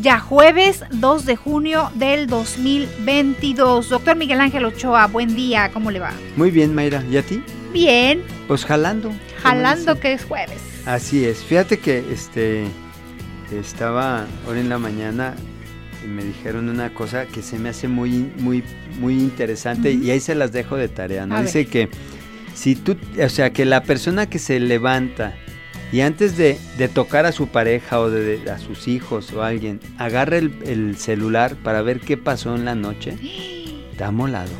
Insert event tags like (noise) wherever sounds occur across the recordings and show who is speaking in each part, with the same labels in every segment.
Speaker 1: Ya jueves 2 de junio del 2022. Doctor Miguel Ángel Ochoa, buen día. ¿Cómo le va?
Speaker 2: Muy bien, Mayra. ¿Y a ti?
Speaker 1: Bien.
Speaker 2: Pues jalando.
Speaker 1: Jalando que es jueves.
Speaker 2: Así es. Fíjate que este estaba ahora en la mañana y me dijeron una cosa que se me hace muy muy muy interesante y ahí se las dejo de tarea, ¿no?
Speaker 1: A
Speaker 2: Dice
Speaker 1: ver.
Speaker 2: que si tú, o sea, que la persona que se levanta y antes de, de tocar a su pareja o de, de- a sus hijos o a alguien, agarra el, el celular para ver qué pasó en la noche, (gasps) está molado.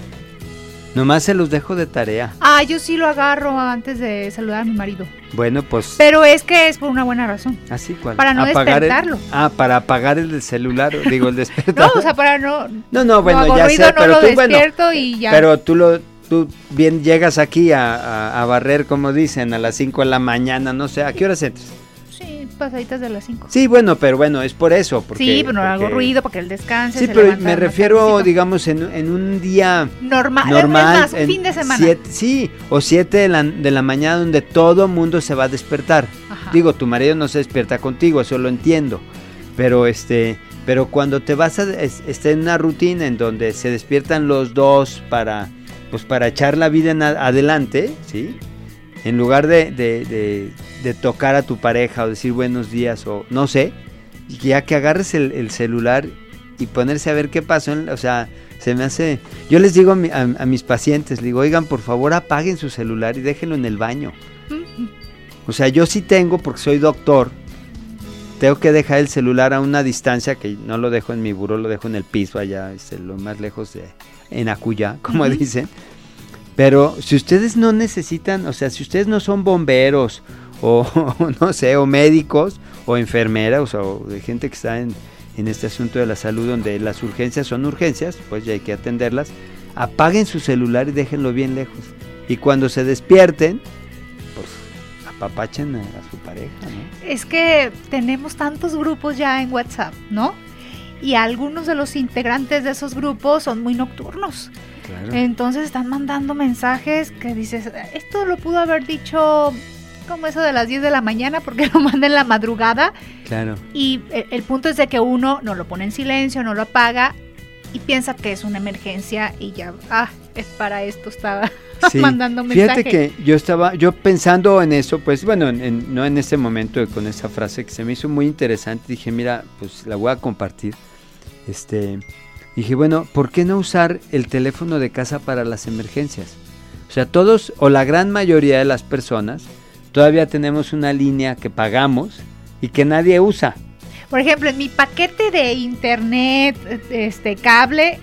Speaker 2: Nomás se los dejo de tarea.
Speaker 1: Ah, yo sí lo agarro antes de saludar a mi marido.
Speaker 2: Bueno, pues
Speaker 1: Pero es que es por una buena razón.
Speaker 2: así cual.
Speaker 1: Para no
Speaker 2: el-
Speaker 1: despertarlo.
Speaker 2: ah, para apagar el celular, digo el (laughs)
Speaker 1: No,
Speaker 2: despertador.
Speaker 1: o sea, para no.
Speaker 2: no, no, bueno, ya sé,
Speaker 1: no
Speaker 2: pero
Speaker 1: lo
Speaker 2: tú, bueno,
Speaker 1: y ya.
Speaker 2: pero tú lo, tú bien llegas aquí a, a- a barrer, como dicen, a las 5 de la mañana, no sé, ¿a qué horas entras?
Speaker 1: Sí, pasaditas de las 5.
Speaker 2: Sí, bueno, pero bueno, es por eso. Porque,
Speaker 1: Sí, pero no hago
Speaker 2: porque-
Speaker 1: ruido porque él descanse.
Speaker 2: Sí,
Speaker 1: se
Speaker 2: pero me refiero, digamos, en, en un día
Speaker 1: normal.
Speaker 2: normal.
Speaker 1: Más, un fin de semana.
Speaker 2: siete- sí, o 7 de la, de la mañana donde todo mundo se va a despertar.
Speaker 1: Ajá.
Speaker 2: Digo, tu marido no se despierta contigo, eso lo entiendo. Pero este, pero cuando te vas a es- está en una rutina en donde se despiertan los dos para pues para echar la vida en adelante, ¿sí? En lugar de, de- tocar a tu pareja o decir buenos días o no sé, ya que agarres el, el celular y ponerse a ver qué pasó, en- o sea, se me hace... Yo les digo a, mi- a- a mis pacientes, les digo, oigan, por favor apaguen su celular y déjenlo en el baño. O sea, yo sí tengo, porque soy doctor, tengo que dejar el celular a una distancia que no lo dejo en mi buró, lo dejo en el piso allá, este, lo más lejos de en Acuyá, como dicen. Pero si ustedes no necesitan, o sea, si ustedes no son bomberos o (laughs) no sé, o médicos o enfermeras o de gente que está en, en este asunto de la salud donde las urgencias son urgencias, pues ya hay que atenderlas, apaguen su celular y déjenlo bien lejos. Y cuando se despierten, pues apapachen a, a su pareja, ¿no?
Speaker 1: Es que tenemos tantos grupos ya en WhatsApp, ¿no? Y algunos de los integrantes de esos grupos son muy nocturnos.
Speaker 2: Claro.
Speaker 1: Entonces están mandando mensajes que dices, esto lo pudo haber dicho como eso de las 10 de la mañana porque lo manda en la madrugada.
Speaker 2: Claro.
Speaker 1: Y el, el punto es de que uno no lo pone en silencio, no lo apaga y piensa que es una emergencia y ya, ah, es para esto, estaba (laughs)
Speaker 2: Sí.
Speaker 1: mandando mensaje.
Speaker 2: Fíjate que yo estaba, yo pensando en eso, pues bueno, en- en- no en ese momento con esa frase que se me hizo muy interesante, dije, mira, pues la voy a compartir. Este, dije, bueno, ¿por qué no usar el teléfono de casa para las emergencias? O sea, todos o la gran mayoría de las personas todavía tenemos una línea que pagamos y que nadie usa.
Speaker 1: Por ejemplo, en mi paquete de internet, este cable,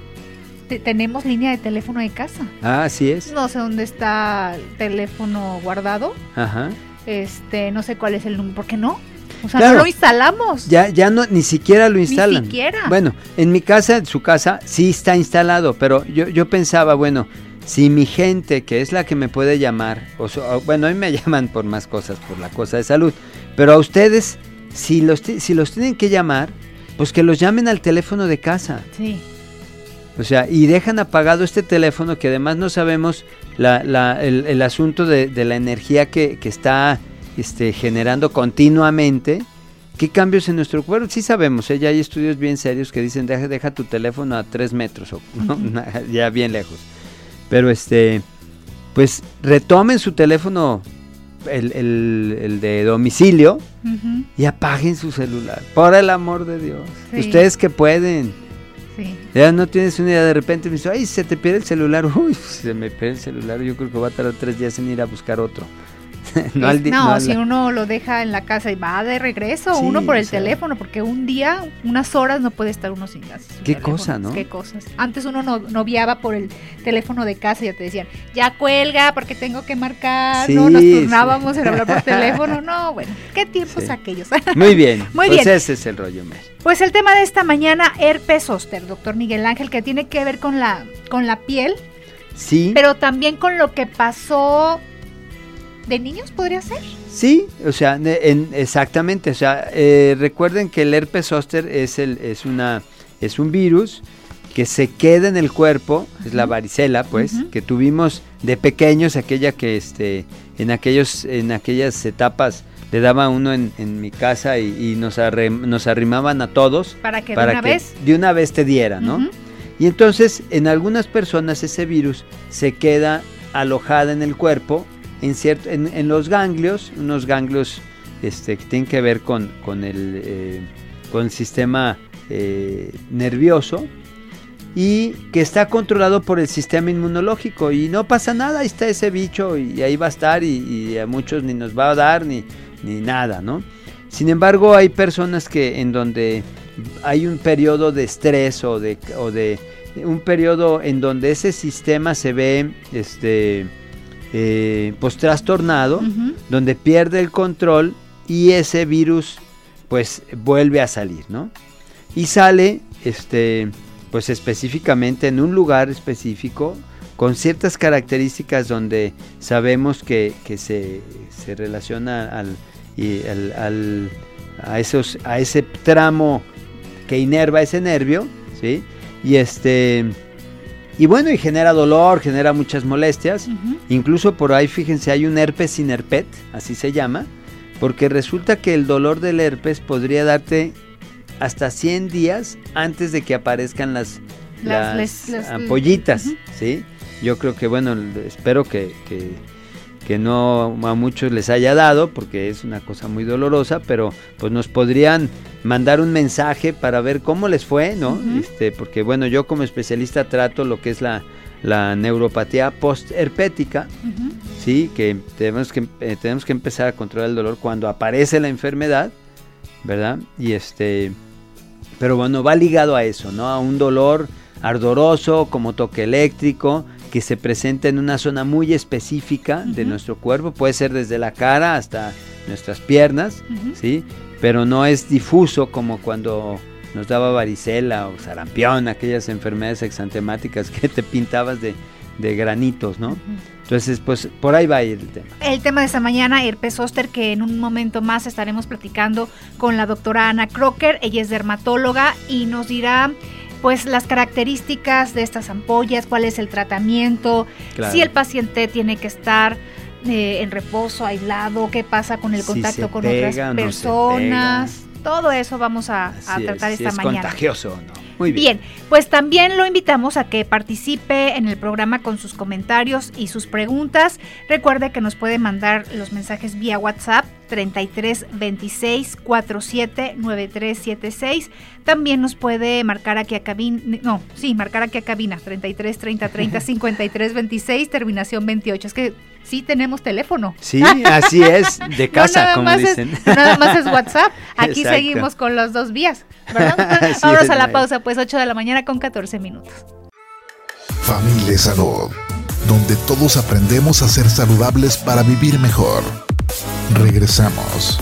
Speaker 1: te- tenemos línea de teléfono de casa.
Speaker 2: Ah, así es.
Speaker 1: No sé dónde está el teléfono guardado.
Speaker 2: Ajá.
Speaker 1: Este, no sé cuál es el número. ¿Por qué no? O sea,
Speaker 2: Claro.
Speaker 1: no lo instalamos.
Speaker 2: Ya, ya no, ni siquiera lo instalan.
Speaker 1: siquiera.
Speaker 2: Bueno, en mi casa, en su casa, sí está instalado, pero yo, yo pensaba, bueno, si mi gente, que es la que me puede llamar, o, so- bueno, a mí me (laughs) llaman por más cosas, por la cosa de salud, pero a ustedes, si los, si los tienen que llamar, pues que los llamen al teléfono de casa.
Speaker 1: Sí.
Speaker 2: O sea, y dejan apagado este teléfono que además no sabemos la- la- el, el asunto de, de la energía que, que está este, generando continuamente. ¿Qué cambios en nuestro cuerpo? Sí sabemos, ¿eh? ya hay estudios bien serios que dicen deja, deja tu teléfono a tres metros, o, (laughs) ¿no? Ya bien lejos. Pero este, pues retomen su teléfono, el, el- el de domicilio, y apaguen su celular. Por el amor de Dios.
Speaker 1: Sí.
Speaker 2: Ustedes que pueden.
Speaker 1: sí.
Speaker 2: Ya no tienes una idea, de repente me dice, ay, se te pierde el celular. (laughs) Uy, se me pierde el celular, yo creo que va a tardar tres días en ir a buscar otro. (laughs)
Speaker 1: no, si uno lo deja en la casa y va de regreso, uno por el teléfono, porque un día, unas horas no puede estar uno sin gas.
Speaker 2: Qué cosa, ¿no?
Speaker 1: Qué cosas. Antes uno no, noviaba por el teléfono de casa y ya te decían, ya cuelga porque tengo que marcar, no nos turnábamos en hablar por (laughs) teléfono, no, bueno, qué tiempos aquellos. (laughs)
Speaker 2: Muy bien, Muy pues bien. ese es el rollo, Mer.
Speaker 1: Pues el tema de esta mañana, herpes zóster, doctor Miguel Ángel, que tiene que ver con la, con la piel.
Speaker 2: Sí.
Speaker 1: Pero también con lo que pasó de niños, ¿podría ser?
Speaker 2: Sí, o sea, exactamente. O sea, eh, recuerden que el herpes zóster es, el, es, una, es un virus que se queda en el cuerpo, es la varicela, pues, que tuvimos de pequeños, aquella que este, en, aquellos, en aquellas etapas le daba uno en, mi casa y, nos, nos arrimaban a todos.
Speaker 1: Para que de una vez.
Speaker 2: De una vez te diera, ¿no? Y entonces en algunas personas ese virus se queda alojada en el cuerpo, en, cierto, en, los ganglios, unos ganglios este, que tienen que ver con, con, el, eh, con el sistema eh, nervioso y que está controlado por el sistema inmunológico y no pasa nada, ahí está ese bicho y ahí va a estar y, a muchos ni nos va a dar ni, ni nada, ¿no? Sin embargo, hay personas que en donde hay un periodo de estrés o de, o de un periodo en donde ese sistema se ve este eh, pues trastornado, donde pierde el control y ese virus pues vuelve a salir, ¿no? Y sale este pues específicamente en un lugar específico con ciertas características donde sabemos que, se, relaciona al, al, a, esos, a ese tramo que inerva ese nervio, ¿sí? Y este y bueno, y genera dolor, genera muchas molestias. Incluso por ahí, fíjense, hay un herpes sin herpet, así se llama, porque resulta que el dolor del herpes podría darte hasta 100 días antes de que aparezcan las, las, ampollitas, ¿sí? Yo creo que, bueno, espero que, que que no a muchos les haya dado porque es una cosa muy dolorosa, pero pues nos podrían mandar un mensaje para ver cómo les fue, ¿no? este, porque bueno, yo como especialista trato lo que es la, la neuropatía postherpética, sí, que tenemos que eh, tenemos que empezar a controlar el dolor cuando aparece la enfermedad, ¿verdad? Y este pero bueno, va ligado a eso, ¿no? A un dolor ardoroso como toque eléctrico, que se presenta en una zona muy específica de nuestro cuerpo, puede ser desde la cara hasta nuestras piernas, ¿sí? Pero no es difuso como cuando nos daba varicela o sarampión, aquellas enfermedades exantemáticas que te pintabas de, granitos, ¿no? Entonces, pues por ahí va a ir el tema.
Speaker 1: El tema de esta mañana, herpes zóster, que en un momento más estaremos platicando con la doctora Ana Crocker. Ella es dermatóloga y nos dirá pues las características de estas ampollas, cuál es el tratamiento, si el paciente tiene que estar eh, en reposo, aislado, qué pasa con el contacto con otras personas. Todo eso vamos a, tratar esta mañana.
Speaker 2: Es contagioso, ¿no?
Speaker 1: Muy bien. bien. pues también lo invitamos a que participe en el programa con sus comentarios y sus preguntas. Recuerde que nos puede mandar los mensajes vía WhatsApp 33 26 47 9376. También nos puede marcar aquí a cabina, no, sí, marcar aquí a cabina 33 30 30 53 26, terminación 28. Es que sí tenemos teléfono.
Speaker 2: Sí, (laughs) así es, de casa, como dicen.
Speaker 1: nada más es WhatsApp. (laughs) Aquí seguimos con los dos vías, ¿verdad? (laughs) Vamos a la pausa, pues 8 de la mañana con 14 minutos.
Speaker 3: Familia Salud, donde todos aprendemos a ser saludables para vivir mejor. Regresamos.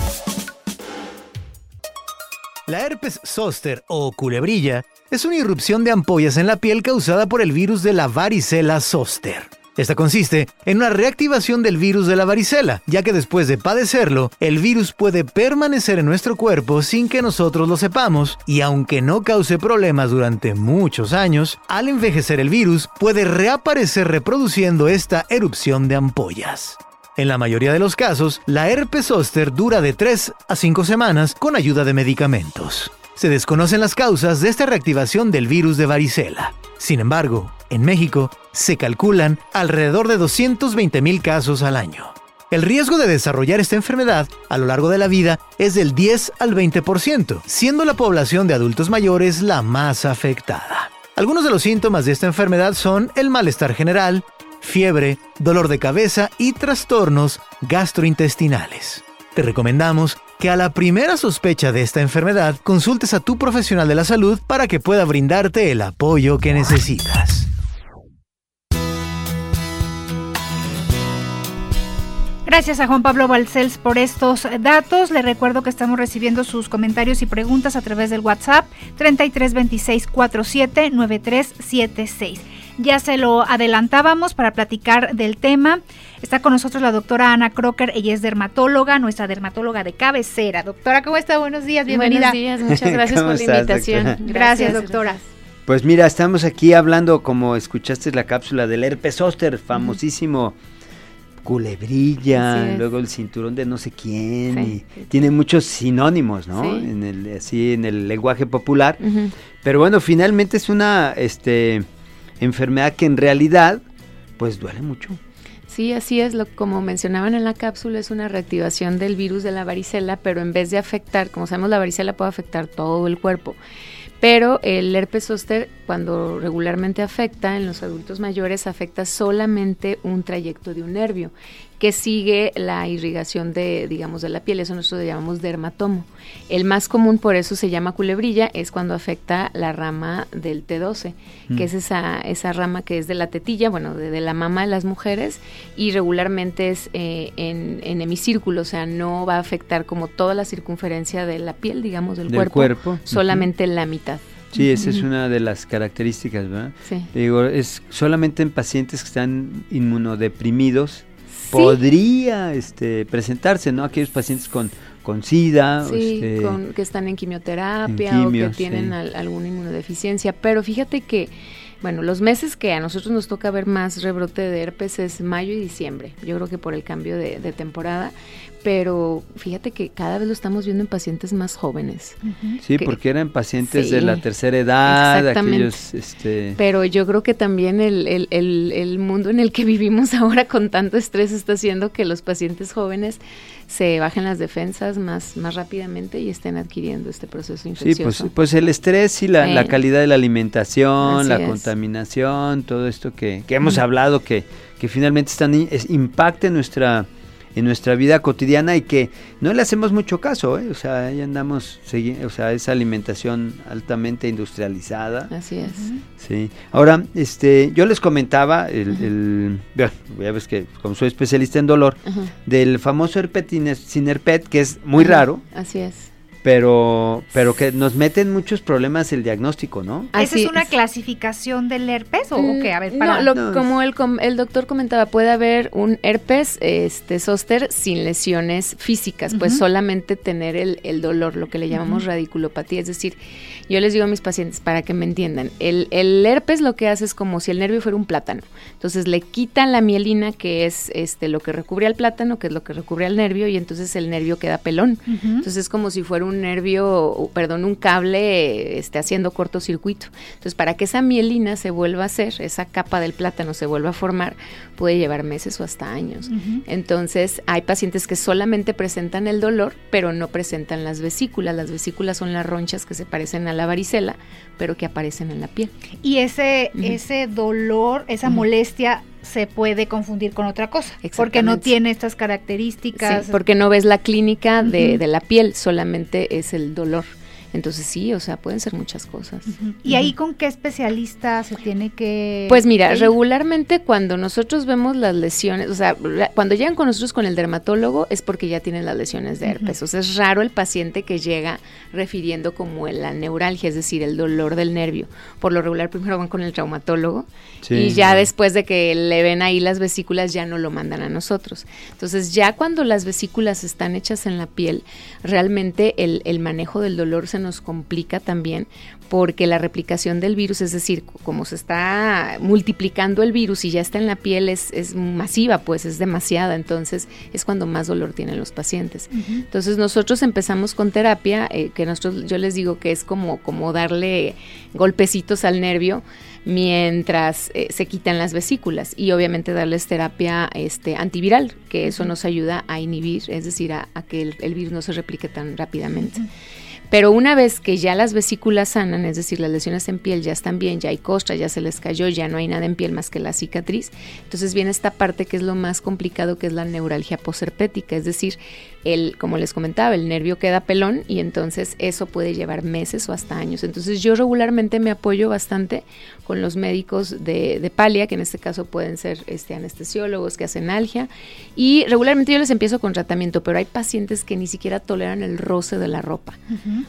Speaker 4: La herpes zóster o culebrilla es una irrupción de ampollas en la piel causada por el virus de la varicela zóster. Esta consiste en una reactivación del virus de la varicela, ya que después de padecerlo, el virus puede permanecer en nuestro cuerpo sin que nosotros lo sepamos, y aunque no cause problemas durante muchos años, al envejecer el virus puede reaparecer reproduciendo esta erupción de ampollas. En la mayoría de los casos, la herpes zóster dura de 3 a 5 semanas con ayuda de medicamentos. Se desconocen las causas de esta reactivación del virus de varicela. Sin embargo, en México se calculan alrededor de 220.000 casos al año. El riesgo de desarrollar esta enfermedad a lo largo de la vida es del 10 al 20%, siendo la población de adultos mayores la más afectada. Algunos de los síntomas de esta enfermedad son el malestar general, fiebre, dolor de cabeza y trastornos gastrointestinales. Recomendamos que a la primera sospecha de esta enfermedad consultes a tu profesional de la salud para que pueda brindarte el apoyo que necesitas.
Speaker 1: Gracias a Juan Pablo Balcells por estos datos. Le recuerdo que estamos recibiendo sus comentarios y preguntas a través del WhatsApp 3326479376. Ya se lo adelantábamos para platicar del tema. Está con nosotros la doctora Ana Crocker, ella es dermatóloga, nuestra dermatóloga de cabecera. Doctora, ¿cómo está? Buenos días, bienvenida.
Speaker 5: Buenos días, muchas (laughs) gracias por la invitación.
Speaker 1: Gracias, gracias, doctora.
Speaker 2: Pues mira, estamos aquí hablando, como escuchaste la cápsula del herpes zóster, famosísimo culebrilla, luego el cinturón de no sé quién, y tiene muchos sinónimos, ¿no? En el, así en el lenguaje popular. Pero bueno, finalmente es una este, enfermedad que en realidad, pues duele mucho.
Speaker 5: Sí, así es, lo, como mencionaban en la cápsula, es una reactivación del virus de la varicela, pero en vez de afectar, como sabemos, la varicela puede afectar todo el cuerpo. Pero el herpes zóster, cuando regularmente afecta en los adultos mayores, afecta solamente un trayecto de un nervio que sigue la irrigación de, digamos, de la piel. Eso nosotros llamamos dermatomo. El más común, por eso se llama culebrilla, es cuando afecta la rama del T12, que mm. es esa, esa rama que es de la tetilla, bueno, de, la mama de las mujeres, y regularmente es eh, en, en, hemicírculo, o sea, no va a afectar como toda la circunferencia de la piel, digamos, del, cuerpo, solamente la mitad.
Speaker 2: Sí, esa es una de las características, ¿verdad? Sí. Digo, es solamente en pacientes que están inmunodeprimidos podría este, presentarse, ¿no? Aquellos pacientes con, con SIDA.
Speaker 5: Sí, este, que están en quimioterapia o que tienen alguna inmunodeficiencia. Pero fíjate que, bueno, los meses que a nosotros nos toca ver más rebrote de herpes es mayo y diciembre. Yo creo que por el cambio de, de temporada pero fíjate que cada vez lo estamos viendo en pacientes más jóvenes.
Speaker 2: Sí, porque eran pacientes de la tercera edad, aquellos... Este...
Speaker 5: Pero yo creo que también el, el, el, el, mundo en el que vivimos (laughs) ahora con tanto estrés está haciendo que los pacientes jóvenes se bajen las defensas más, más rápidamente y estén adquiriendo este proceso infeccioso.
Speaker 2: Sí, pues, pues el estrés y la, la calidad de la alimentación, la contaminación, todo esto que, que hemos hablado que, que finalmente están, es, impacta nuestra en nuestra vida cotidiana y que no le hacemos mucho caso, ¿eh? o sea, ahí andamos, o sea, esa alimentación altamente industrializada.
Speaker 5: Así es.
Speaker 2: Sí. Ahora, este, yo les comentaba, el, ya ves que como soy especialista en dolor, del famoso herpet sin herpet, que es muy raro.
Speaker 5: Así es
Speaker 2: pero pero que nos meten muchos problemas el diagnóstico, ¿no?
Speaker 1: ¿Esa es una clasificación del herpes o, qué? A ver, para...
Speaker 5: No, como el, el doctor comentaba, puede haber un herpes este zóster sin lesiones físicas, pues solamente tener el, el, dolor, lo que le llamamos radiculopatía, es decir, yo les digo a mis pacientes para que me entiendan, el, el herpes lo que hace es como si el nervio fuera un plátano, entonces le quitan la mielina que es este lo que recubre al plátano, que es lo que recubre al nervio y entonces el nervio queda pelón, entonces es como si fuera un nervio, perdón, un cable esté haciendo cortocircuito. Entonces, para que esa mielina se vuelva a hacer, esa capa del plátano se vuelva a formar, puede llevar meses o hasta años. Entonces, hay pacientes que solamente presentan el dolor, pero no presentan las vesículas. Las vesículas son las ronchas que se parecen a la varicela, pero que aparecen en la piel.
Speaker 1: Y ese, ese dolor, esa molestia se puede confundir con otra cosa, porque no tiene estas características.
Speaker 5: porque no ves la clínica de, de, la piel, solamente es el dolor. Entonces sí, o sea, pueden ser muchas cosas.
Speaker 1: ¿Y ahí con qué especialista se tiene que...?
Speaker 5: Pues mira, regularmente cuando nosotros vemos las lesiones, o sea, cuando llegan con nosotros con el dermatólogo es porque ya tienen las lesiones de herpes. O sea, es raro el paciente que llega refiriendo como la neuralgia, es decir, el dolor del nervio. Por lo regular primero van con el traumatólogo y ya después de que le ven ahí las vesículas ya no lo mandan a nosotros. Entonces ya cuando las vesículas están hechas en la piel, realmente el, el manejo del dolor se nos complica también porque la replicación del virus, es decir, como se está multiplicando el virus y ya está en la piel, es, es masiva, pues es demasiada, entonces es cuando más dolor tienen los pacientes. Entonces nosotros empezamos con terapia, eh, que nosotros, yo les digo que es como, como darle golpecitos al nervio mientras eh, se quitan las vesículas y obviamente darles terapia este, antiviral, que eso nos ayuda a inhibir, es decir, a, que el, virus no se replique tan rápidamente. Pero una vez que ya las vesículas sanan, es decir, las lesiones en piel ya están bien, ya hay costra, ya se les cayó, ya no hay nada en piel más que la cicatriz, entonces viene esta parte que es lo más complicado, que es la neuralgia posherpética, es decir, el, como les comentaba, el nervio queda pelón y entonces eso puede llevar meses o hasta años. Entonces yo regularmente me apoyo bastante con los médicos de, de palia, que en este caso pueden ser este, anestesiólogos que hacen algia, y regularmente yo les empiezo con tratamiento, pero hay pacientes que ni siquiera toleran el roce de la ropa,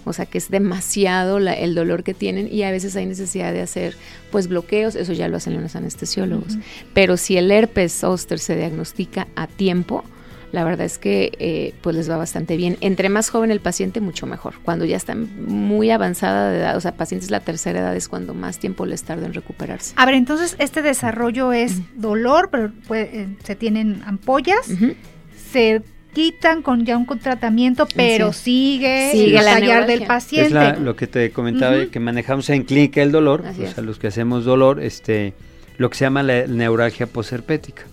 Speaker 5: o sea que es demasiado el dolor que tienen y a veces hay necesidad de hacer pues bloqueos, eso ya lo hacen los anestesiólogos, pero si el herpes zóster se diagnostica a tiempo, la verdad es que eh, pues les va bastante bien. Entre más joven el paciente, mucho mejor. Cuando ya está muy avanzada de edad, o sea, pacientes de la tercera edad es cuando más tiempo les tarda en recuperarse.
Speaker 1: A ver, entonces este desarrollo es dolor, pero eh, se tienen ampollas, se quitan con ya un tratamiento, pero sigue,
Speaker 5: sigue
Speaker 1: el
Speaker 5: tallar
Speaker 1: del paciente.
Speaker 2: Es lo que te comentaba, que manejamos en clínica el dolor, o sea, los que hacemos dolor, este, lo que se llama la neuralgia posherpética.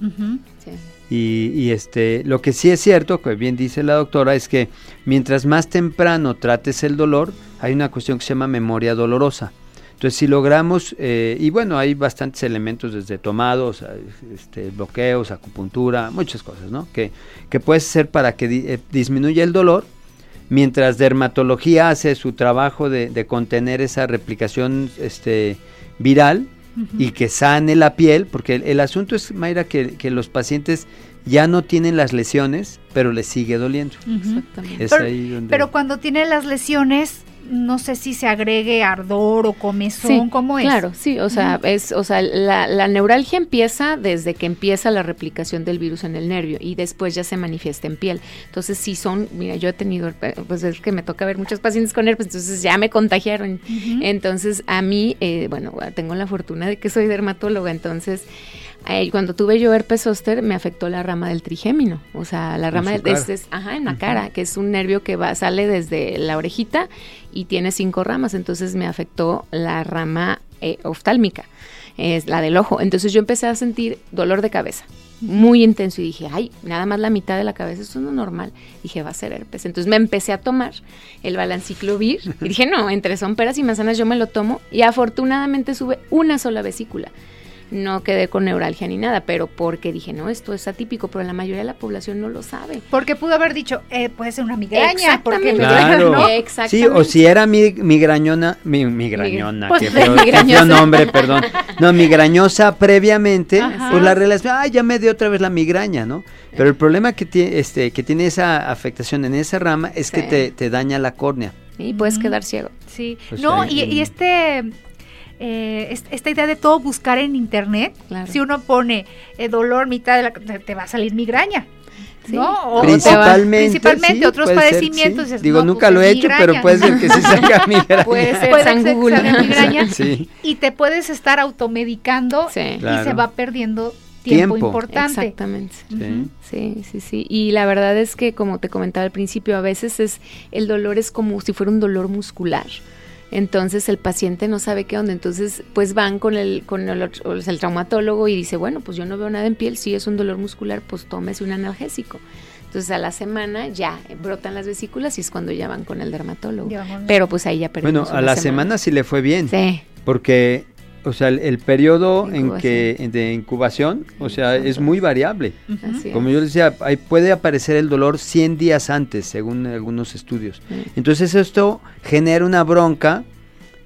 Speaker 2: sí. Y, este, lo que sí es cierto, que bien dice la doctora, es que mientras más temprano trates el dolor, hay una cuestión que se llama memoria dolorosa. Entonces, si logramos, eh, y bueno, hay bastantes elementos desde tomados, este, bloqueos, acupuntura, muchas cosas, ¿no? Que, que puede ser para que eh, disminuya el dolor, mientras dermatología hace su trabajo de, contener esa replicación este, viral, y que sane la piel, porque el, asunto es, Mayra, que, que, los pacientes ya no tienen las lesiones, pero les sigue doliendo.
Speaker 1: Exactamente. pero, cuando tienen las lesiones, no sé si se agregue ardor o comezón, ¿cómo es?
Speaker 5: Claro, sí, o sea, es, o sea, la, neuralgia empieza desde que empieza la replicación del virus en el nervio y después ya se manifiesta en piel. Entonces, si son, mira, yo he tenido, pues es que me toca ver muchos pacientes con herpes, entonces ya me contagiaron. Entonces, a mí, eh, bueno, tengo la fortuna de que soy dermatóloga, entonces cuando tuve yo herpes zóster me afectó la rama del trigémino, o sea, la rama de, este ajá, en la cara, que es un nervio que va sale desde la orejita y tiene cinco ramas, entonces me afectó la rama eh, oftálmica, es la del ojo. Entonces yo empecé a sentir dolor de cabeza muy intenso y dije, ay, nada más la mitad de la cabeza, eso no es normal. Dije, va a ser herpes. Entonces me empecé a tomar el balanciclovir y dije, no, entre son peras y manzanas yo me lo tomo y afortunadamente sube una sola vesícula no quedé con neuralgia ni nada, pero porque dije, no, esto es atípico, pero la mayoría de la población no lo sabe.
Speaker 1: Porque pudo haber dicho, eh, puede ser una migraña,
Speaker 2: porque claro. ¿no? Sí, o si era mi, migrañona, mi, migrañona, pues, que (laughs) nombre, perdón. No, migrañosa previamente, pues la relación, ay, ya me dio otra vez la migraña, ¿no? Pero el problema que tiene, este, que tiene esa afectación en esa rama es que te, te daña la córnea.
Speaker 5: Y puedes quedar ciego.
Speaker 1: Sí. Pues no, y, y, este eh, esta idea de todo buscar en internet. Si uno pone eh, dolor mitad de la, te, va a salir migraña.
Speaker 2: ¿no? principalmente,
Speaker 1: principalmente otros padecimientos.
Speaker 2: Digo, nunca pues lo he hecho, pero puede ser que sí (laughs) salga migraña.
Speaker 1: puede ser, migraña. Y te puedes estar automedicando y se va perdiendo tiempo, importante.
Speaker 5: Exactamente. Sí. sí, sí, Y la verdad es que, como te comentaba al principio, a veces es el dolor es como si fuera un dolor muscular entonces el paciente no sabe qué onda, entonces pues van con el con el, el, traumatólogo y dice, bueno, pues yo no veo nada en piel, si es un dolor muscular, pues tómese un analgésico. Entonces a la semana ya brotan las vesículas y es cuando ya van con el dermatólogo. Pero pues ahí ya
Speaker 2: perdimos Bueno, a la semana. sí le fue bien. Sí. Porque o sea, el, periodo en que de incubación, o sea, es muy variable. Como yo decía, ahí puede aparecer el dolor 100 días antes, según algunos estudios. Entonces esto genera una bronca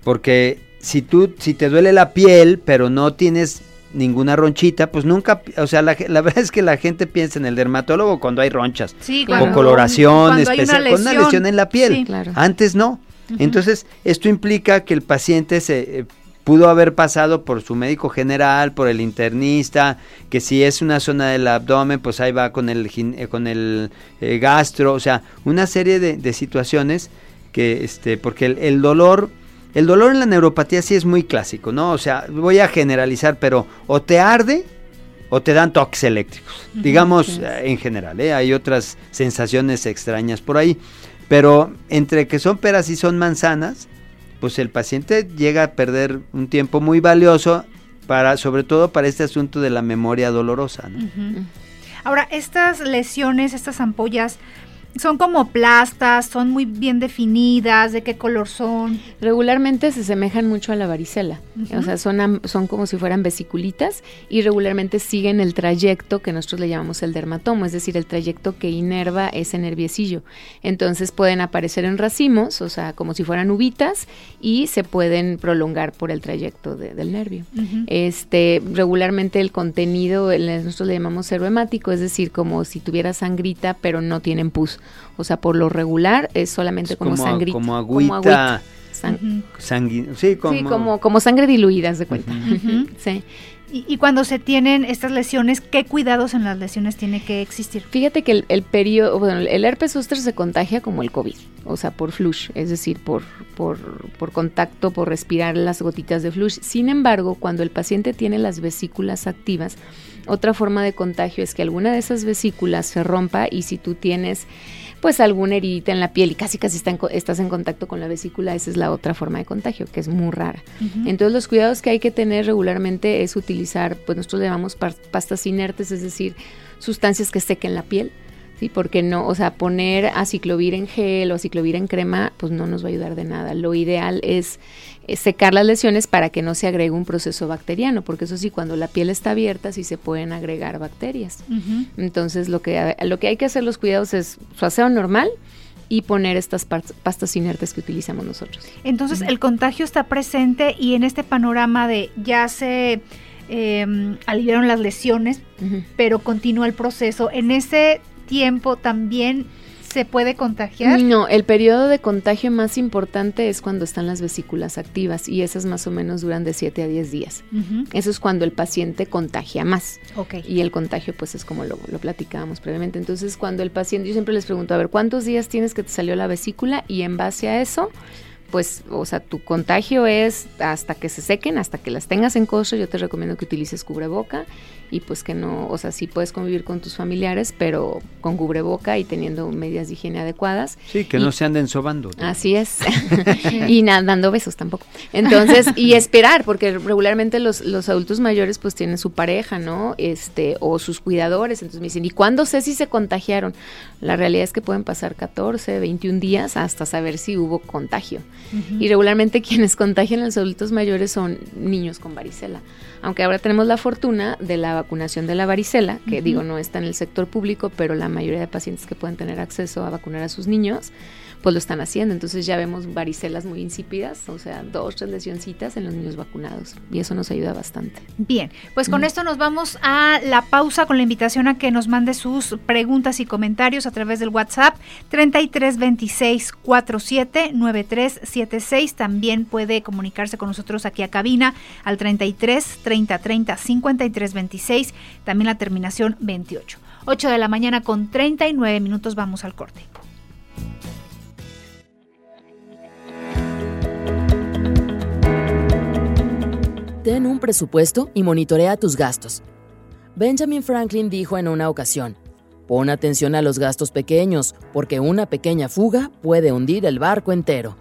Speaker 2: porque si tú si te duele la piel, pero no tienes ninguna ronchita, pues nunca, o sea, la, (laughs) verdad es que la gente piensa en el dermatólogo cuando hay ronchas o coloración especial, con una lesión en la piel. Antes no. Entonces, esto implica que el paciente se eh, pudo haber pasado por su médico general, por el internista, que si es una zona del abdomen, pues ahí va con el, eh, con el eh, gastro, o sea, una serie de, situaciones que, este, porque el, dolor, el dolor en la neuropatía sí es muy clásico, ¿no? O sea, voy a generalizar, pero o te arde o te dan toques eléctricos, digamos eh, en general, hay otras sensaciones extrañas por ahí, pero entre que son peras y son manzanas, pues el paciente llega a perder un tiempo muy valioso para, sobre todo para este asunto de la memoria dolorosa.
Speaker 1: Ahora, estas lesiones, estas ampollas, son como plastas, son muy bien definidas, de qué color son.
Speaker 5: Regularmente se semejan mucho a la varicela, o sea, son, son como si fueran vesiculitas y regularmente siguen el trayecto que nosotros le llamamos el dermatomo, es decir, el trayecto que inerva ese nerviecillo. Entonces pueden aparecer en racimos, o sea, como si fueran uvitas y se pueden prolongar por el trayecto del nervio. Este, regularmente el contenido, nosotros le llamamos hemático, es decir, como si tuviera sangrita, pero no tienen pus. O sea, por lo regular es solamente como, sangrita.
Speaker 2: Como agüita.
Speaker 5: sí, como... como, sangre diluida, se cuenta. sí.
Speaker 1: Y, cuando se tienen estas lesiones, ¿qué cuidados en las lesiones tiene que existir?
Speaker 5: Fíjate que el, periodo, bueno, el herpes zóster se contagia como el COVID, o sea, por flush, es decir, por, por, por contacto, por respirar las gotitas de flush. Sin embargo, cuando el paciente tiene las vesículas activas, otra forma de contagio es que alguna de esas vesículas se rompa y si tú tienes pues alguna herida en la piel y casi casi estás en contacto con la vesícula, esa es la otra forma de contagio, que es muy rara. Entonces los cuidados que hay que tener regularmente es utilizar, pues nosotros le llamamos pastas inertes, es decir, sustancias que sequen la piel, ¿sí? Porque no, o sea, poner aciclovir en gel o aciclovir en crema, pues no nos va a ayudar de nada. Lo ideal es eh, secar las lesiones para que no se agregue un proceso bacteriano, porque eso sí, cuando la piel está abierta sí se pueden agregar bacterias. Entonces lo que, lo que hay que hacer los cuidados es su aseo normal y poner estas pastas inertes que utilizamos nosotros.
Speaker 1: Entonces el contagio está presente y en este panorama de ya se eh, aliviaron las lesiones, pero continúa el proceso, en ese tiempo también se puede contagiar?
Speaker 5: No, el periodo de contagio más importante es cuando están las vesículas activas y esas más o menos duran de 7 a 10 días. Eso es cuando el paciente contagia más.
Speaker 1: Okay.
Speaker 5: Y el contagio pues es como lo, lo, platicábamos previamente. Entonces cuando el paciente, yo siempre les pregunto, a ver, ¿cuántos días tienes que te salió la vesícula? Y en base a eso pues, o sea, tu contagio es hasta que se sequen, hasta que las tengas en coche, yo te recomiendo que utilices cubreboca y pues que no, o sea, sí puedes convivir con tus familiares, pero con cubreboca y teniendo medidas de higiene adecuadas.
Speaker 2: Sí, que no se anden sobando.
Speaker 5: Así es. (laughs) y nada, dando besos tampoco. Entonces, y esperar, porque regularmente los, los adultos mayores pues tienen su pareja, ¿no? Este, o sus cuidadores. Entonces me dicen, ¿y cuándo sé si se contagiaron? La realidad es que pueden pasar 14, 21 días hasta saber si hubo contagio. Y regularmente (laughs) quienes contagian a los adultos mayores son niños con varicela. Aunque ahora tenemos la fortuna de la vacunación de la varicela, que digo no está en el sector público, pero la mayoría de pacientes que pueden tener acceso a vacunar a sus niños, pues lo están haciendo. Entonces ya vemos varicelas muy insípidas, o sea, dos, tres lesioncitas en los niños vacunados. Y eso nos ayuda bastante.
Speaker 1: Bien, pues con esto nos vamos a la pausa con la invitación a que nos mande sus preguntas y comentarios a través del WhatsApp 3326 47 9376. También puede comunicarse con nosotros aquí a cabina al 33 30 30 53 26. También la terminación 28. 8 de la mañana con 39 minutos vamos al corte.
Speaker 6: Ten un presupuesto y monitorea tus gastos. Benjamin Franklin dijo en una ocasión, pon atención a los gastos pequeños, porque una pequeña fuga puede hundir el barco entero.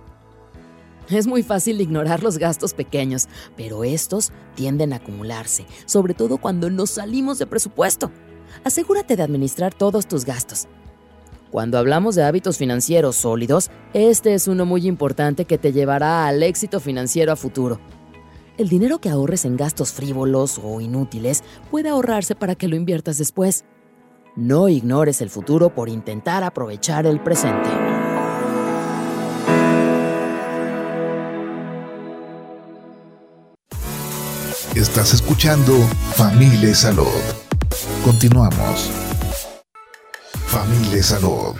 Speaker 6: Es muy fácil ignorar los gastos pequeños, pero estos tienden a acumularse, sobre todo cuando nos salimos de presupuesto. Asegúrate de administrar todos tus gastos. Cuando hablamos de hábitos financieros sólidos, este es uno muy importante que te llevará al éxito financiero a futuro. El dinero que ahorres en gastos frívolos o inútiles puede ahorrarse para que lo inviertas después. No ignores el futuro por intentar aprovechar el presente.
Speaker 3: Estás escuchando Familia Salud. Continuamos. Familia Salud,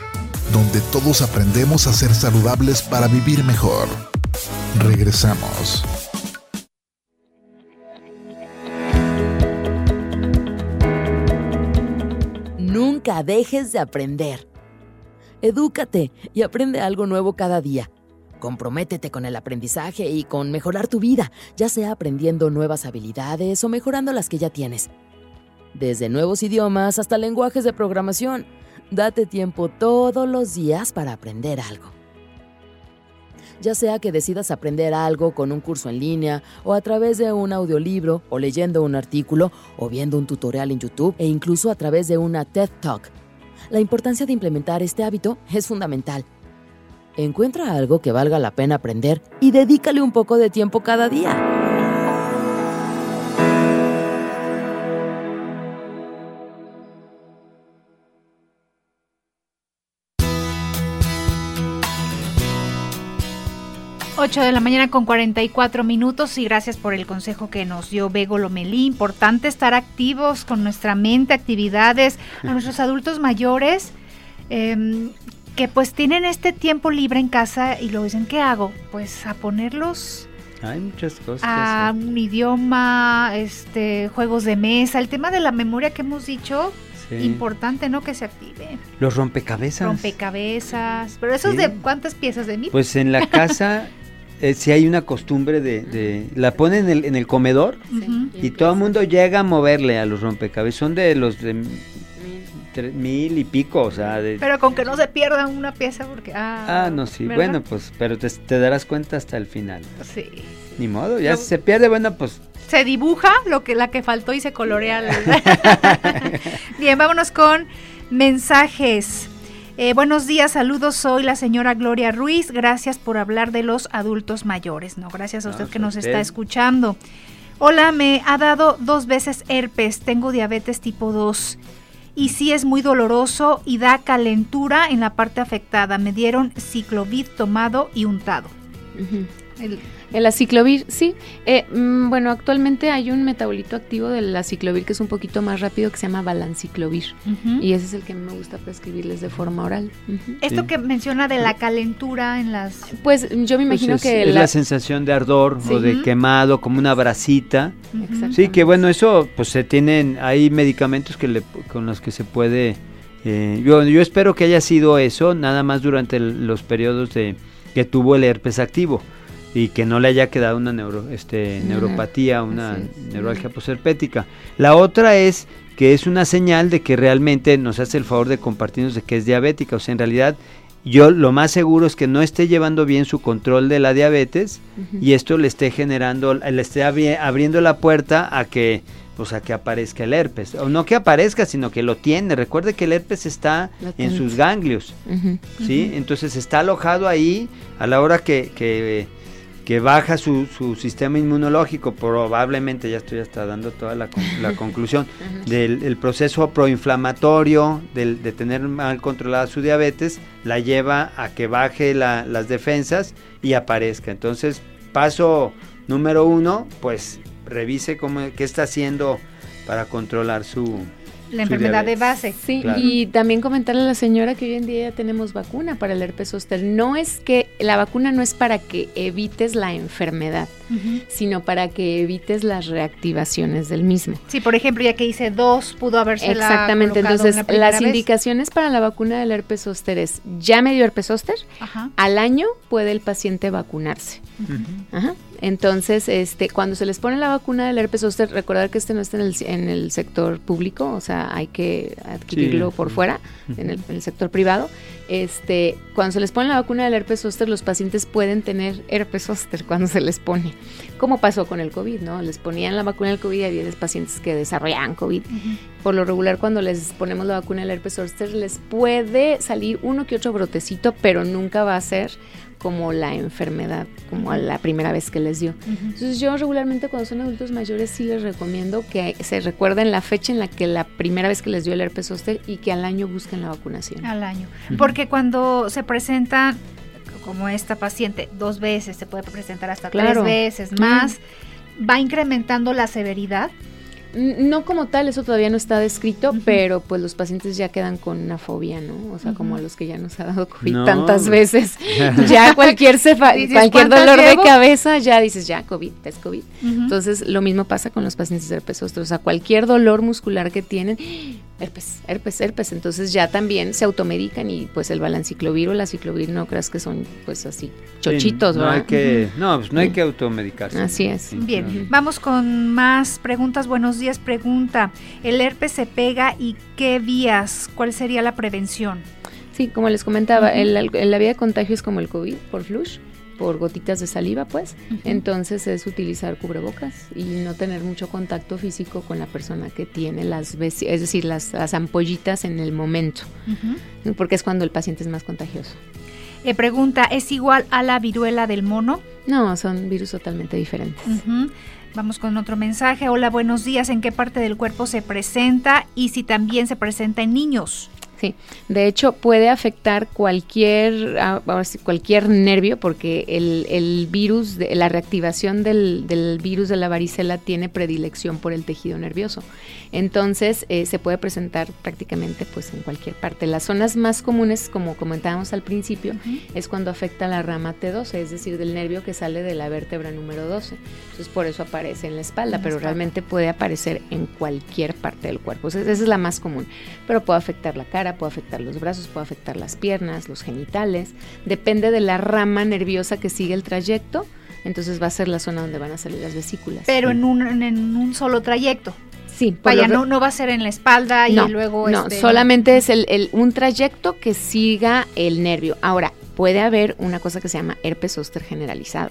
Speaker 3: donde todos aprendemos a ser saludables para vivir mejor. Regresamos.
Speaker 6: Nunca dejes de aprender. Edúcate y aprende algo nuevo cada día. Comprométete con el aprendizaje y con mejorar tu vida, ya sea aprendiendo nuevas habilidades o mejorando las que ya tienes. Desde nuevos idiomas hasta lenguajes de programación, date tiempo todos los días para aprender algo. Ya sea que decidas aprender algo con un curso en línea o a través de un audiolibro o leyendo un artículo o viendo un tutorial en YouTube e incluso a través de una TED Talk. La importancia de implementar este hábito es fundamental. Encuentra algo que valga la pena aprender y dedícale un poco de tiempo cada día.
Speaker 1: 8 de la mañana con 44 minutos y gracias por el consejo que nos dio Bego Lomelí. Importante estar activos con nuestra mente, actividades, a nuestros adultos mayores em, que pues tienen este tiempo libre en casa y lo dicen, ¿qué hago? Pues a ponerlos
Speaker 2: hay muchas cosas.
Speaker 1: A un idioma, este, juegos de mesa, el tema de la memoria que hemos dicho, importante, ¿no? Que se active.
Speaker 2: Los rompecabezas.
Speaker 1: Rompecabezas. Pero esos de cuántas piezas de mí.
Speaker 2: Pues en la casa (laughs) eh, si hay una costumbre de, la ponen en el, en el comedor y todo el mundo llega a moverle a los rompecabezas. Son de los de mil y pico, o sea,
Speaker 1: pero con que no se pierda una pieza porque
Speaker 2: ah, ah no sí, bueno pues, pero te, darás cuenta hasta el final.
Speaker 1: Sí.
Speaker 2: Ni modo, ya si se pierde, bueno pues
Speaker 1: se dibuja lo que la que faltó y se colorea. (laughs) (laughs) Bien, vámonos con mensajes. Eh, buenos días, saludos, soy la señora Gloria Ruiz, gracias por hablar de los adultos mayores, no, gracias a usted que nos está escuchando. Hola, me ha dado dos veces herpes, tengo diabetes tipo 2 y sí es muy doloroso y da calentura en la parte afectada. Me dieron ciclovir tomado y untado.
Speaker 5: El aciclovir, sí. Eh, mm, bueno, actualmente hay un metabolito activo del aciclovir que es un poquito más rápido que se llama balanciclovir. Y ese es el que me gusta prescribirles de forma oral.
Speaker 1: Esto que menciona de la calentura en las...
Speaker 5: Pues yo me imagino
Speaker 2: pues
Speaker 5: que...
Speaker 2: Es la... sensación de ardor o de quemado, como una bracita. Sí, que bueno, eso pues se tienen, hay medicamentos que le, con los que se puede... Eh, yo, yo espero que haya sido eso, nada más durante los periodos de que tuvo el herpes activo y que no le haya quedado una neuro, este, neuropatía, una neuralgia posherpética. La otra es que es una señal de que realmente nos hace el favor de compartirnos de que es diabética. O sea, en realidad yo lo más seguro es que no esté llevando bien su control de la diabetes y esto le esté generando, le esté abriendo la puerta a que pues a que aparezca el herpes. O no que aparezca, sino que lo tiene. Recuerde que el herpes está en sus ganglios. ¿sí? Entonces está alojado ahí a la hora que, que que baja su, su, sistema inmunológico, probablemente, ya estoy hasta dando toda la, la (laughs) conclusión, del proceso proinflamatorio, del, de tener mal controlada su diabetes, la lleva a que baje las defensas y aparezca. Entonces, paso número uno, pues revise cómo, qué está haciendo para controlar su,
Speaker 1: la enfermedad de base.
Speaker 5: Sí, y también comentarle a la señora que hoy en día ya tenemos vacuna para el herpes zóster. No es que la vacuna no es para que evites la enfermedad, sino para que evites las reactivaciones del mismo.
Speaker 1: Sí, por ejemplo, ya que hice dos, pudo haberse
Speaker 5: Exactamente, entonces las indicaciones para la vacuna del herpes zóster es, ya me dio herpes zóster, al año puede el paciente vacunarse. Ajá. Entonces, este, cuando se les pone la vacuna del herpes zóster, recordar que este no está en el, en el sector público, o sea, hay que adquirirlo por fuera, en el, sector privado. Este, cuando se les pone la vacuna del herpes zóster, los pacientes pueden tener herpes zóster cuando se les pone, como pasó con el COVID, ¿no? Les ponían la vacuna del COVID y había pacientes que desarrollaban COVID. Por lo regular, cuando les ponemos la vacuna del herpes zóster, les puede salir uno que otro brotecito, pero nunca va a ser como la enfermedad, como a la primera vez que les dio. Entonces yo regularmente cuando son adultos mayores sí les recomiendo que se recuerden la fecha en la que la primera vez que les dio el herpes zóster y que al año busquen la vacunación.
Speaker 1: Al año. Porque cuando se presenta como esta paciente dos veces, se puede presentar hasta tres veces más, va incrementando la severidad.
Speaker 5: No como tal, eso todavía no está descrito, pero pues los pacientes ya quedan con una fobia, ¿no? O sea, como a los que ya nos ha dado COVID tantas (laughs) veces. ya cualquier cefa, cualquier dolor de cabeza, ya dices, ya COVID, es COVID. Entonces, lo mismo pasa con los pacientes de herpes zóster. O sea, cualquier dolor muscular que tienen, herpes, herpes, herpes. Entonces ya también se automedican y pues el balanciclovir o la ciclovir no creas que son pues así chochitos,
Speaker 2: no Hay que, no, pues no hay que automedicarse.
Speaker 5: Así es.
Speaker 1: Bien, vamos con más preguntas. Buenos días, pregunta. ¿El herpes se pega y qué vías? ¿Cuál sería la prevención?
Speaker 5: Sí, como les comentaba, el, la vía de contagio es como el COVID por flush por gotitas de saliva, pues. Entonces es utilizar cubrebocas y no tener mucho contacto físico con la persona que tiene las, es decir, las, ampollitas en el momento, porque es cuando el paciente es más contagioso.
Speaker 1: Eh, pregunta, ¿es igual a la viruela del mono?
Speaker 5: No, son virus totalmente diferentes.
Speaker 1: Vamos con otro mensaje. Hola, buenos días. ¿En qué parte del cuerpo se presenta y si también se presenta en niños?
Speaker 5: Sí, de hecho puede afectar cualquier, ah, cualquier nervio porque el, virus, de, la reactivación del, virus de la varicela tiene predilección por el tejido nervioso. Entonces eh, se puede presentar prácticamente pues en cualquier parte. Las zonas más comunes, como comentábamos al principio, es cuando afecta la rama T12, es decir, del nervio que sale de la vértebra número 12. Entonces por eso aparece en la espalda, pero realmente puede aparecer en cualquier parte del cuerpo. esa es la más común, pero puede afectar la cara puede afectar los brazos, puede afectar las piernas, los genitales, depende de la rama nerviosa que sigue el trayecto, entonces va a ser la zona donde van a salir las vesículas.
Speaker 1: Pero en un, en un solo trayecto.
Speaker 5: Sí,
Speaker 1: Vaya, no, no va a ser en la espalda y luego...
Speaker 5: No, este, solamente es el, un trayecto que siga el nervio. Ahora, puede haber una cosa que se llama herpes zóster generalizado,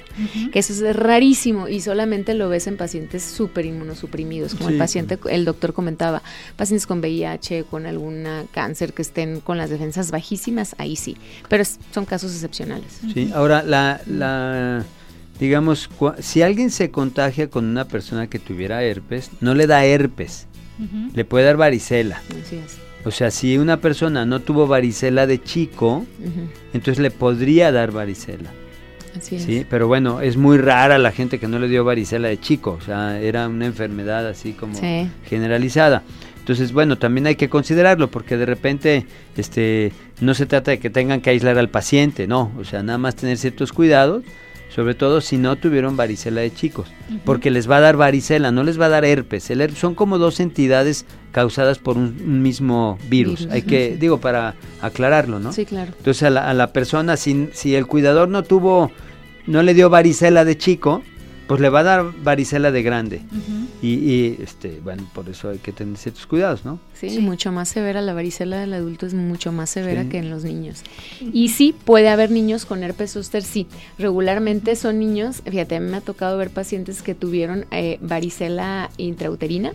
Speaker 5: que eso es rarísimo y solamente lo ves en pacientes súper inmunosuprimidos, como el paciente, el doctor comentaba, pacientes con VIH, con alguna cáncer que estén con las defensas bajísimas, ahí sí, pero son casos excepcionales.
Speaker 2: Sí, ahora la... la digamos, si alguien se contagia con una persona que tuviera herpes, no le da herpes, le puede dar varicela. Así es. O sea, si una persona no tuvo varicela de chico, entonces le podría dar varicela. Así es. ¿sí? Pero bueno, es muy rara la gente que no le dio varicela de chico, o sea, era una enfermedad así como generalizada. Entonces, bueno, también hay que considerarlo porque de repente este no se trata de que tengan que aislar al paciente, no, o sea, nada más tener ciertos cuidados sobre todo si no tuvieron varicela de chicos, porque les va a dar varicela, no les va a dar herpes. El herpes son como dos entidades causadas por un, mismo virus. Hay que, digo, para aclararlo, ¿no?
Speaker 5: Sí, claro.
Speaker 2: Entonces a la, a la persona, si, si el cuidador no tuvo, no le dio varicela de chico, pues le va a dar varicela de grande. y, este, bueno, por eso hay que tener ciertos cuidados, ¿no?
Speaker 5: Sí, mucho más severa. La varicela del adulto es mucho más severa que en los niños. Y sí, puede haber niños con herpes zóster, sí. Regularmente son niños, fíjate, a mí me ha tocado ver pacientes que tuvieron eh, varicela intrauterina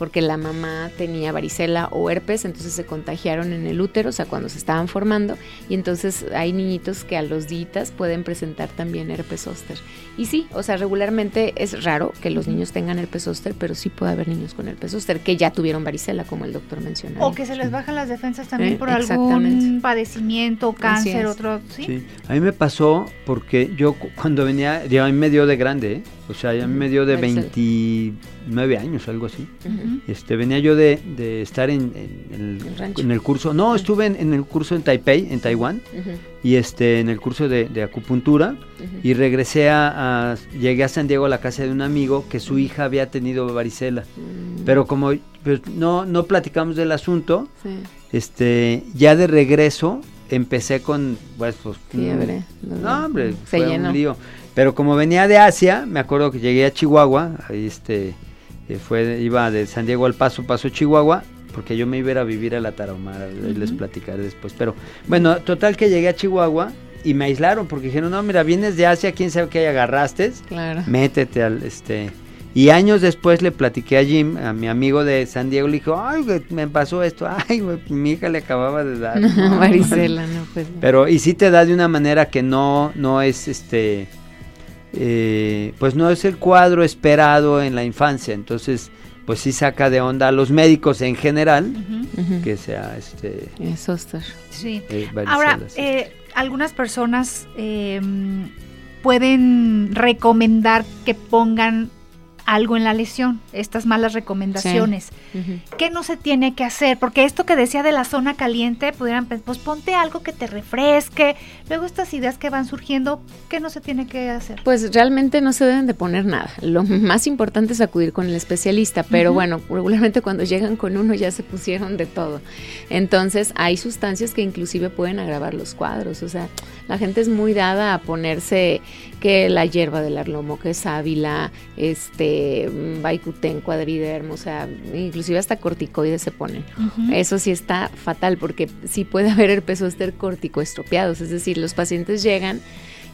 Speaker 5: porque la mamá tenía varicela o herpes, entonces se contagiaron en el útero, o sea, cuando se estaban formando, y entonces hay niñitos que a los días pueden presentar también herpes zóster. Y sí, o sea, regularmente es raro que los niños tengan herpes zóster, pero sí puede haber niños con herpes zóster que ya tuvieron varicela, como el doctor mencionó.
Speaker 1: O que se les bajan las defensas también eh, por algún padecimiento, cáncer, otro, ¿sí? ¿sí?
Speaker 2: A mí me pasó porque yo cuando venía, ya a mí me dio de grande, ¿eh? O sea, ya me dio de 29 años, algo así. Este Venía yo de, estar en, el, curso. No, estuve en, el curso en Taipei, en Taiwán, y este en el curso de, acupuntura. Y regresé a, Llegué a San Diego a la casa de un amigo que su hija había tenido varicela. Mm. Pero como pues, no, no platicamos del asunto, este ya de regreso empecé con. Pues, pues
Speaker 5: Fiebre.
Speaker 2: No, hombre, fue un lío. Pero como venía de Asia, me acuerdo que llegué a Chihuahua, ahí este, eh, fue, iba de San Diego al Paso, Paso Chihuahua, porque yo me iba a vivir a la Tarahumara, les platicaré después. Pero bueno, total que llegué a Chihuahua y me aislaron porque dijeron, no, mira, vienes de Asia, quién sabe qué agarraste, claro. métete al, este... Y años después le platiqué a Jim, a mi amigo de San Diego, le dijo, ay, me pasó esto, (laughs) ay, mi hija le acababa de dar. (laughs)
Speaker 5: Varicela, no, pues.
Speaker 2: Pero, y sí te da de una manera que no, no es, este, eh, pues no es el cuadro esperado en la infancia, entonces pues sí saca de onda a los médicos en general que sea este
Speaker 1: sí. eh, ahora eh, algunas personas pueden recomendar que pongan algo en la lesión, estas malas recomendaciones. ¿Qué no se tiene que hacer? Porque esto que decía de la zona caliente, pudieran pues ponte algo que te refresque. Luego estas ideas que van surgiendo, ¿qué no se tiene que hacer?
Speaker 5: Pues realmente no se deben de poner nada. Lo más importante es acudir con el especialista, pero bueno, regularmente cuando llegan con uno ya se pusieron de todo. Entonces hay sustancias que inclusive pueden agravar los cuadros. O sea, la gente es muy dada a ponerse que la hierba del arlomo, que es sábila, este, baikuten, cuadridermo, o sea, inclusive hasta corticoides se ponen. Eso sí está fatal porque sí puede (laughs) haber herpes zóster córtico estropeados, es decir, los pacientes llegan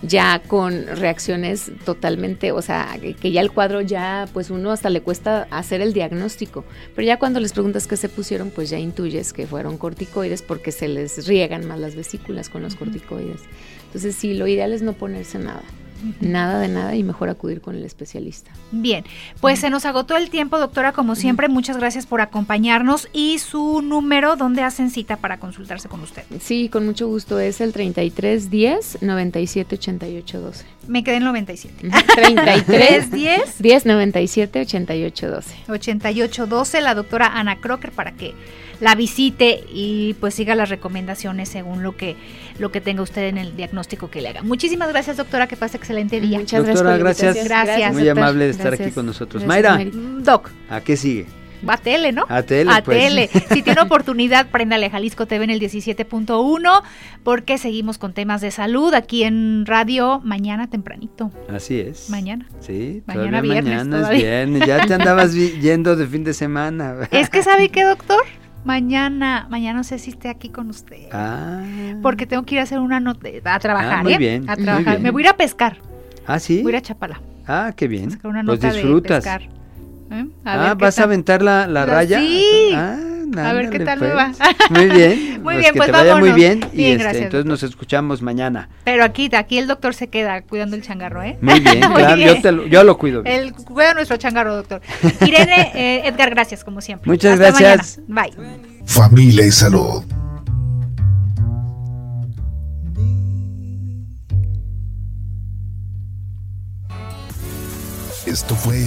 Speaker 5: ya con reacciones totalmente, o sea, que ya el cuadro ya, pues uno hasta le cuesta hacer el diagnóstico, pero ya cuando les preguntas qué se pusieron, pues ya intuyes que fueron corticoides porque se les riegan más las vesículas con los corticoides. Entonces sí, lo ideal es no ponerse nada. Nada de nada y mejor acudir con el especialista.
Speaker 1: Bien, pues se nos agotó el tiempo, doctora, como siempre, muchas gracias por acompañarnos y su número, ¿dónde hacen cita para consultarse con usted?
Speaker 5: Sí, con mucho gusto, es el 33 10 97 88 12.
Speaker 1: Me quedé en 97.
Speaker 5: 33 10 10 97 88 12.
Speaker 1: 88 12, la doctora Ana Crocker para que la visite y pues siga las recomendaciones según lo que lo que tenga usted en el diagnóstico que le haga. Muchísimas gracias, doctora, que pase excelente día.
Speaker 2: Muchas doctora, gracias.
Speaker 1: Gracias.
Speaker 2: Muy amable de estar aquí con nosotros. Mayra,
Speaker 1: Doc.
Speaker 2: ¿a qué sigue?
Speaker 1: A tele, ¿no?
Speaker 2: A tele.
Speaker 1: A
Speaker 2: pues.
Speaker 1: tele. (laughs) Si tiene oportunidad, préndale a Jalisco TV en el 17.1, porque seguimos con temas de salud aquí en radio mañana tempranito.
Speaker 2: Así es.
Speaker 1: Mañana.
Speaker 2: Sí,
Speaker 1: mañana viernes.
Speaker 2: Mañana es viernes. Ya te andabas (laughs) yendo de fin de semana.
Speaker 1: Es que, ¿sabe qué, doctor? Mañana, mañana no sé si esté aquí con usted.
Speaker 2: Ah.
Speaker 1: Porque tengo que ir a hacer una nota, a trabajar,
Speaker 2: Ah, muy
Speaker 1: ¿eh?
Speaker 2: bien,
Speaker 1: A
Speaker 2: muy
Speaker 1: trabajar.
Speaker 2: bien.
Speaker 1: Me voy a ir a pescar.
Speaker 2: Ah, sí.
Speaker 1: Voy a ir a Chapala.
Speaker 2: Ah, qué bien.
Speaker 1: a sacar una
Speaker 2: Pues
Speaker 1: nota
Speaker 2: disfrutas.
Speaker 1: de pescar. ¿Eh? A
Speaker 2: ah,
Speaker 1: ver
Speaker 2: ¿vas a aventar la, la
Speaker 1: La-
Speaker 2: raya?
Speaker 1: sí.
Speaker 2: Ah,
Speaker 1: A ver qué tal me va.
Speaker 2: pues. (laughs) Muy bien. (laughs)
Speaker 1: Muy bien,
Speaker 2: que
Speaker 1: pues
Speaker 2: te vaya muy
Speaker 1: vámonos.
Speaker 2: bien. Y
Speaker 1: Bien,
Speaker 2: este,
Speaker 1: gracias,
Speaker 2: entonces
Speaker 1: doctor.
Speaker 2: nos escuchamos mañana.
Speaker 1: Pero aquí, aquí el doctor se queda cuidando el changarro, ¿eh?
Speaker 2: Muy bien, (laughs)
Speaker 1: Muy
Speaker 2: claro,
Speaker 1: bien.
Speaker 2: Yo, te lo, yo lo cuido. bien.
Speaker 1: El, cuida nuestro changarro, doctor. Irene, eh, Edgar, gracias como siempre.
Speaker 2: Muchas
Speaker 1: Hasta
Speaker 2: gracias.
Speaker 1: mañana. Bye.
Speaker 3: Familia y salud. Esto fue